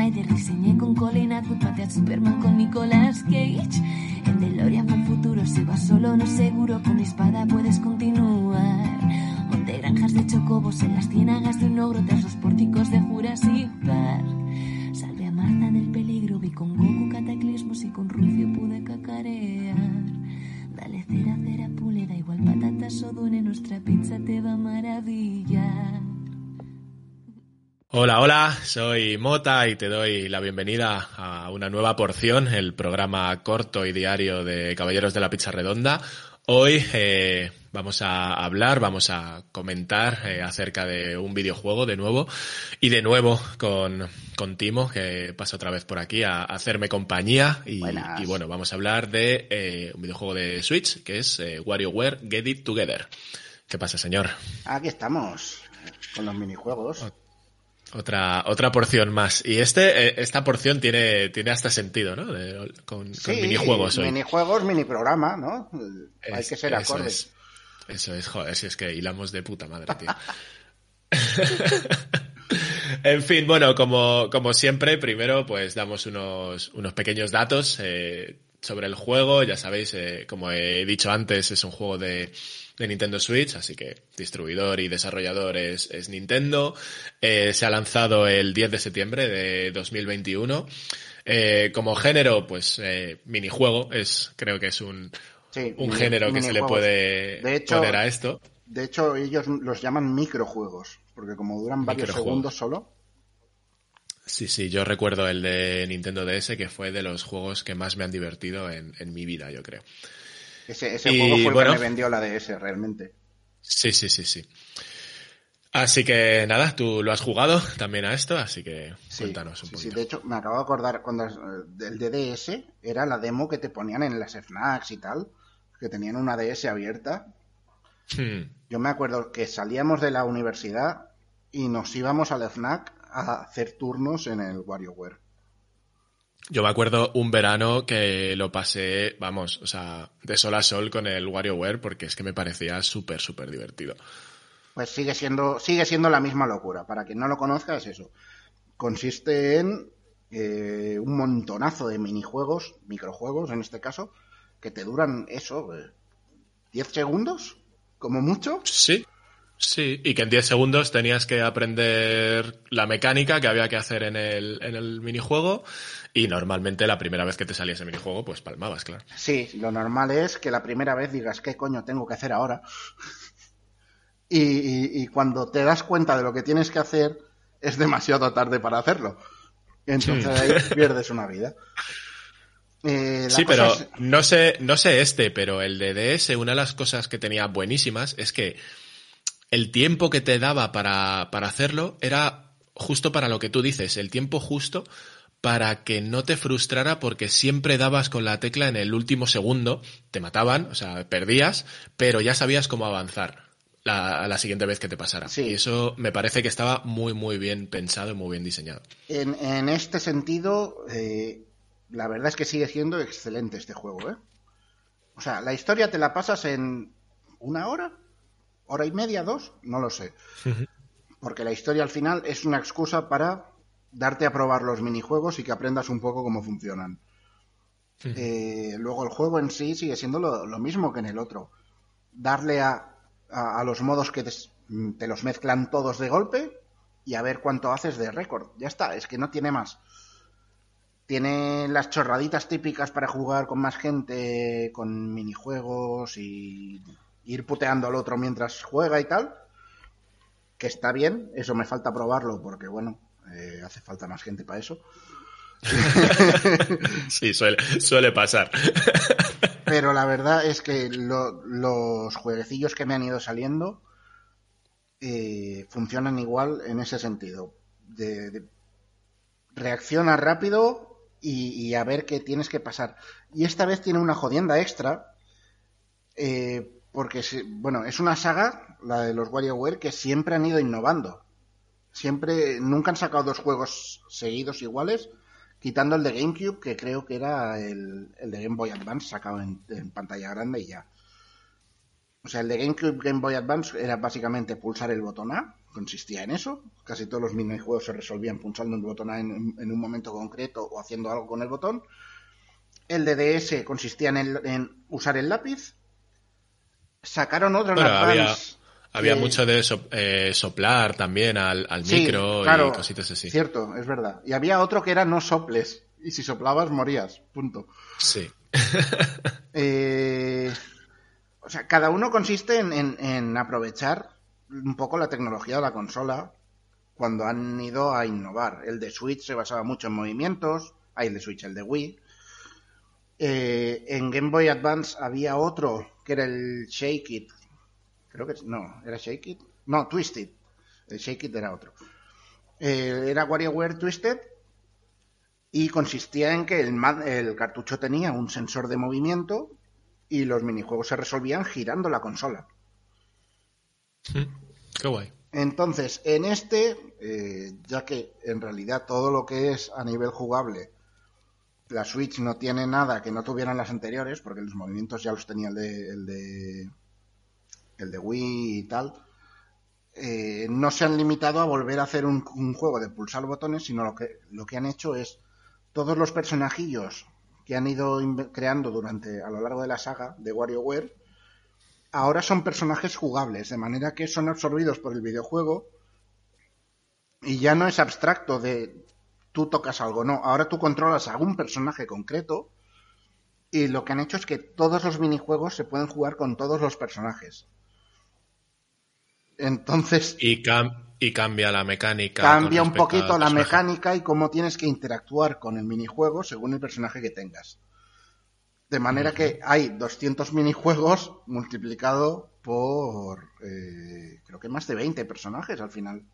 Snyder, diseñé con Colin Atwood, maté a Superman con Nicolas Cage. En DeLorean fue el futuro, si vas solo no seguro, con espada puedes continuar. Monté granjas de chocobos en las ciénagas de un ogro tras los pórticos de Jurassic Park. Salvé a Marta del peligro, vi con Goku cataclismos y con Rufio pude cacarear. Dale cera, cera, pule, da igual patatas o dune, nuestra pizza te va a maravillar. Hola, hola, soy Mota y te doy la bienvenida a una nueva porción, el programa corto y diario de Caballeros de la Pizza Redonda. Hoy eh, vamos a hablar, vamos a comentar eh, acerca de un videojuego de nuevo y de nuevo con, con Timo, que pasa otra vez por aquí a, a hacerme compañía. Y, y, bueno, vamos a hablar de eh, un videojuego de Switch que es WarioWare Get It Together. ¿Qué pasa, señor? Aquí estamos, con los minijuegos. Otra, otra porción más. Y este, eh, esta porción tiene, tiene hasta sentido, ¿no? De, con, sí, con, minijuegos hoy. Minijuegos, mini programa, ¿no? Es, Hay que ser acorde. Eso es, eso es, joder, si es que hilamos de puta madre, tío. en fin, bueno, como, como siempre, primero pues damos unos, unos pequeños datos eh, sobre el juego. Ya sabéis, eh, como he dicho antes, es un juego de, de Nintendo Switch, así que distribuidor y desarrollador es, es Nintendo. Eh, se ha lanzado el 10 de septiembre de 2021. Eh, como género, pues eh, minijuego, es, creo que es un, sí, un mini, género que se le puede de hecho, poner a esto. De hecho, ellos los llaman microjuegos, porque como duran varios segundos solo. Sí, sí, yo recuerdo el de Nintendo DS, que fue de los juegos que más me han divertido en, en mi vida, yo creo. Ese, ese y, juego fue el bueno, que me vendió la DS realmente. Sí, sí, sí, sí. Así que nada, tú lo has jugado también a esto, así que sí, cuéntanos un sí, poquito. Sí, de hecho, me acabo de acordar cuando el DDS era la demo que te ponían en las FNACs y tal, que tenían una DS abierta. Hmm. Yo me acuerdo que salíamos de la universidad y nos íbamos al FNAC a hacer turnos en el WarioWare. Yo me acuerdo un verano que lo pasé, vamos, o sea, de sol a sol con el WarioWare porque es que me parecía súper, súper divertido. Pues sigue siendo, sigue siendo la misma locura. Para quien no lo conozca es eso. Consiste en eh, un montonazo de minijuegos, microjuegos en este caso, que te duran eso, eh, 10 segundos, como mucho. Sí. Sí, y que en 10 segundos tenías que aprender la mecánica que había que hacer en el, en el minijuego y normalmente la primera vez que te salía ese minijuego pues palmabas, claro. Sí, lo normal es que la primera vez digas, ¿qué coño tengo que hacer ahora? y, y, y cuando te das cuenta de lo que tienes que hacer es demasiado tarde para hacerlo. Entonces sí. ahí pierdes una vida. Eh, sí, pero es... no sé, no sé este, pero el de DS, una de las cosas que tenía buenísimas es que el tiempo que te daba para, para hacerlo era justo para lo que tú dices, el tiempo justo para que no te frustrara porque siempre dabas con la tecla en el último segundo, te mataban, o sea, perdías, pero ya sabías cómo avanzar la, la siguiente vez que te pasara. Sí. Y eso me parece que estaba muy, muy bien pensado y muy bien diseñado. En, en este sentido, eh, la verdad es que sigue siendo excelente este juego, ¿eh? O sea, la historia te la pasas en una hora, hora y media, dos, no lo sé. Porque la historia al final es una excusa para darte a probar los minijuegos y que aprendas un poco cómo funcionan. Eh, luego el juego en sí sigue siendo lo, lo, mismo que en el otro. Darle a, a, a los modos que te, te, los mezclan todos de golpe y a ver cuánto haces de récord. Ya está, es que no tiene más. Tiene las chorraditas típicas para jugar con más gente, con minijuegos y ir puteando al otro mientras juega y tal. Que está bien, eso me falta probarlo porque, bueno, eh, hace falta más gente para eso. sí, suele, suele pasar. Pero la verdad es que los jueguecillos que me han ido saliendo eh, funcionan igual en ese sentido. De, reacciona rápido y, a ver qué tienes que pasar. Y esta vez tiene una jodienda extra. Eh, porque, bueno, es una saga, la de los WarioWare, que siempre han ido innovando. Siempre, nunca han sacado dos juegos seguidos iguales, quitando el de GameCube, que creo que era el, de Game Boy Advance sacado en, pantalla grande y ya. O sea, el de GameCube Game Boy Advance era básicamente pulsar el botón A, consistía en eso. Casi todos los minijuegos se resolvían pulsando el botón A en, un momento concreto o haciendo algo con el botón. El de DS consistía en usar el lápiz sacaron otro había, había mucho de eh, soplar también al, micro y cositas así. Cierto, es verdad. Y había otro que era no soples. Y si soplabas morías. Punto. Sí. Eh, o sea, cada uno consiste en, aprovechar un poco la tecnología de la consola cuando han ido a innovar. El de Switch se basaba mucho en movimientos. Hay el de Switch, el de Wii. Eh, en Game Boy Advance había otro que era el Shake It. Creo que no, ¿era Shake It? No, Twisted. El Shake It era otro. Eh, era WarioWare Twisted y consistía en que el, el cartucho tenía un sensor de movimiento y los minijuegos se resolvían girando la consola. Qué guay. Entonces, en este, eh, ya que en realidad todo lo que es a nivel jugable la Switch no tiene nada que no tuvieran las anteriores, porque los movimientos ya los tenía el de, el de, el de Wii y tal. Eh, no se han limitado a volver a hacer un, juego de pulsar botones, sino lo que, lo que han hecho es todos los personajillos que han ido creando durante a lo largo de la saga de WarioWare, ahora son personajes jugables, de manera que son absorbidos por el videojuego y ya no es abstracto de tú tocas algo, no, ahora tú controlas a un personaje concreto y lo que han hecho es que todos los minijuegos se pueden jugar con todos los personajes. Entonces... Y, y cambia la mecánica. Cambia un poquito la mecánica y cómo tienes que interactuar con el minijuego según el personaje que tengas. De manera que hay 200 minijuegos multiplicado por... Eh, creo que más de 20 personajes al final.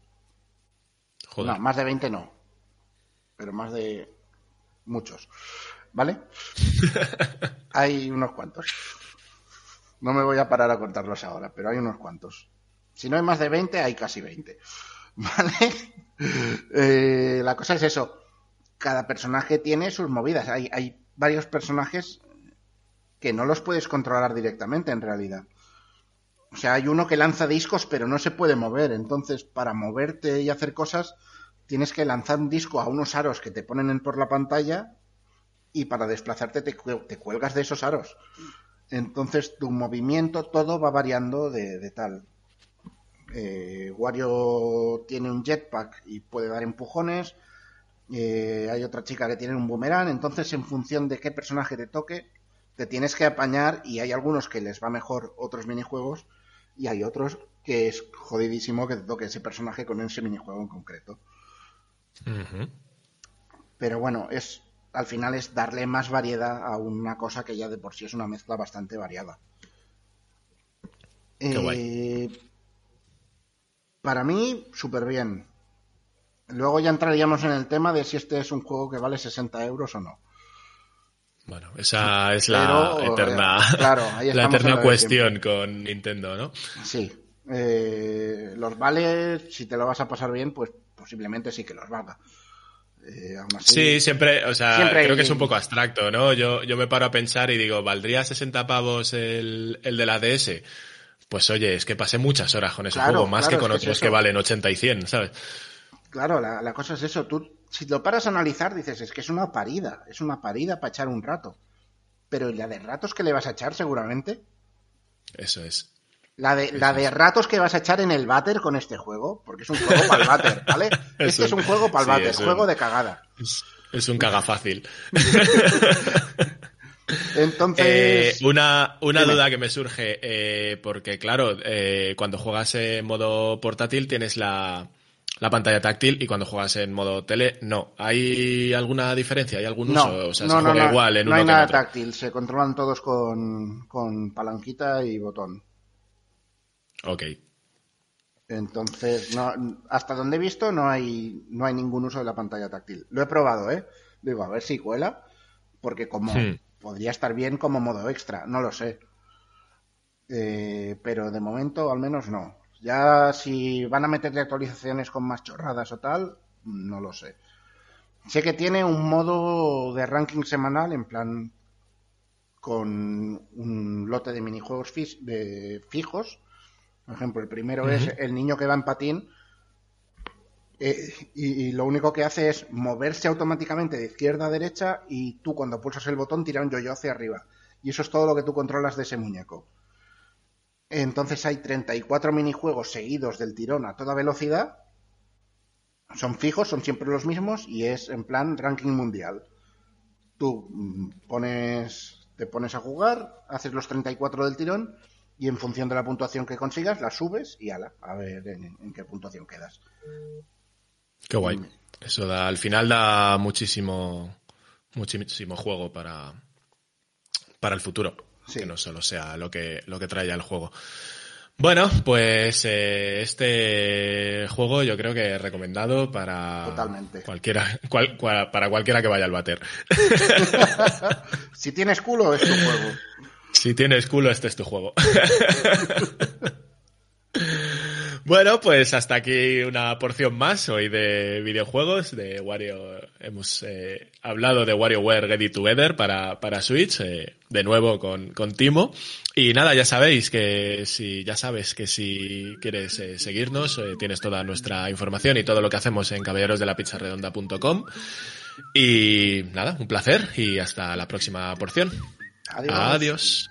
No, más de 20 no pero más de muchos. ¿Vale? hay unos cuantos. No me voy a parar a contarlos ahora, pero hay unos cuantos. Si no hay más de 20, hay casi 20. ¿Vale? Eh, la cosa es eso. Cada personaje tiene sus movidas. Hay, hay varios personajes que no los puedes controlar directamente en realidad. O sea, hay uno que lanza discos pero no se puede mover. Entonces, para moverte y hacer cosas, tienes que lanzar un disco a unos aros que te ponen por la pantalla y para desplazarte te, cuelgas de esos aros. Entonces tu movimiento todo va variando de, tal. Eh, Wario tiene un jetpack y puede dar empujones. Eh, hay otra chica que tiene un boomerang. Entonces, en función de qué personaje te toque, te tienes que apañar. Y hay algunos que les va mejor otros minijuegos. Y hay otros que es jodidísimo que te toque ese personaje con ese minijuego en concreto. Pero bueno, es al final es darle más variedad a una cosa que ya de por sí es una mezcla bastante variada. Eh, para mí, súper bien. Luego ya entraríamos en el tema de si este es un juego que vale 60 euros o no. Bueno, esa es la eterna, la eterna cuestión con Nintendo, ¿no? Sí. Eh, los vale, si te lo vas a pasar bien, pues posiblemente sí que los valga. Eh, sí, siempre, o sea, creo que es un poco abstracto, ¿no? Yo, yo me paro a pensar y digo, ¿valdría 60 pavos el, el de la DS? Pues oye, es que pasé muchas horas con ese juego, más que con otros que valen 80 y 100, ¿sabes? Claro, la, la, cosa es eso. Tú, si lo paras a analizar, dices, es que es una parida, es una parida para echar un rato. Pero ¿y la de ratos que le vas a echar seguramente? Eso es. La de, la de ratos que vas a echar en el váter con este juego, porque es un juego para el váter, ¿vale? Este es un juego para el váter, juego de cagada. Es, un caga fácil. Entonces. Eh, una una duda que me surge, eh, porque claro, eh, cuando juegas en modo portátil tienes la, la pantalla táctil y cuando juegas en modo tele, no. ¿Hay alguna diferencia? ¿Hay algún uso? O sea, no, se no, juega no, igual en no uno hay que en nada otro. táctil, se controlan todos con, con palanquita y botón. Ok. Entonces, no, hasta donde he visto no hay, no hay ningún uso de la pantalla táctil. Lo he probado, ¿eh? Digo, a ver si cuela, porque como Hmm. podría estar bien como modo extra, no lo sé. Eh, pero de momento al menos no. Ya si van a meterle actualizaciones con más chorradas o tal, no lo sé. Sé que tiene un modo de ranking semanal en plan con un lote de minijuegos de fijos. Por ejemplo, el primero es el niño que va en patín eh, y, y lo único que hace es moverse automáticamente de izquierda a derecha y tú cuando pulsas el botón tira un yo-yo hacia arriba. Y eso es todo lo que tú controlas de ese muñeco. Entonces hay 34 minijuegos seguidos del tirón a toda velocidad. Son fijos, son siempre los mismos y es en plan ranking mundial. Tú mm, pones, te pones a jugar, haces los 34 del tirón y en función de la puntuación que consigas la subes y ala, a ver en, en qué puntuación quedas. Qué guay. Eso da, al final da muchísimo, muchísimo juego para, para el futuro. Sí. Que no solo sea lo que, lo que trae ya el juego. Bueno, pues eh, este juego yo creo que es recomendado para Totalmente. cualquiera, cual- cual- para cualquiera que vaya al bater. Si tienes culo es tu juego. Si tienes culo, este es tu juego. bueno, pues hasta aquí una porción más hoy de videojuegos. De Wario hemos eh, hablado de WarioWare It Together para, para Switch, eh, de nuevo con, con Timo. Y nada, ya sabéis que si, ya sabes que si quieres eh, seguirnos, eh, tienes toda nuestra información y todo lo que hacemos en caballerosdelapizzarredonda.com. Y nada, un placer y hasta la próxima porción. Adiós. Adiós.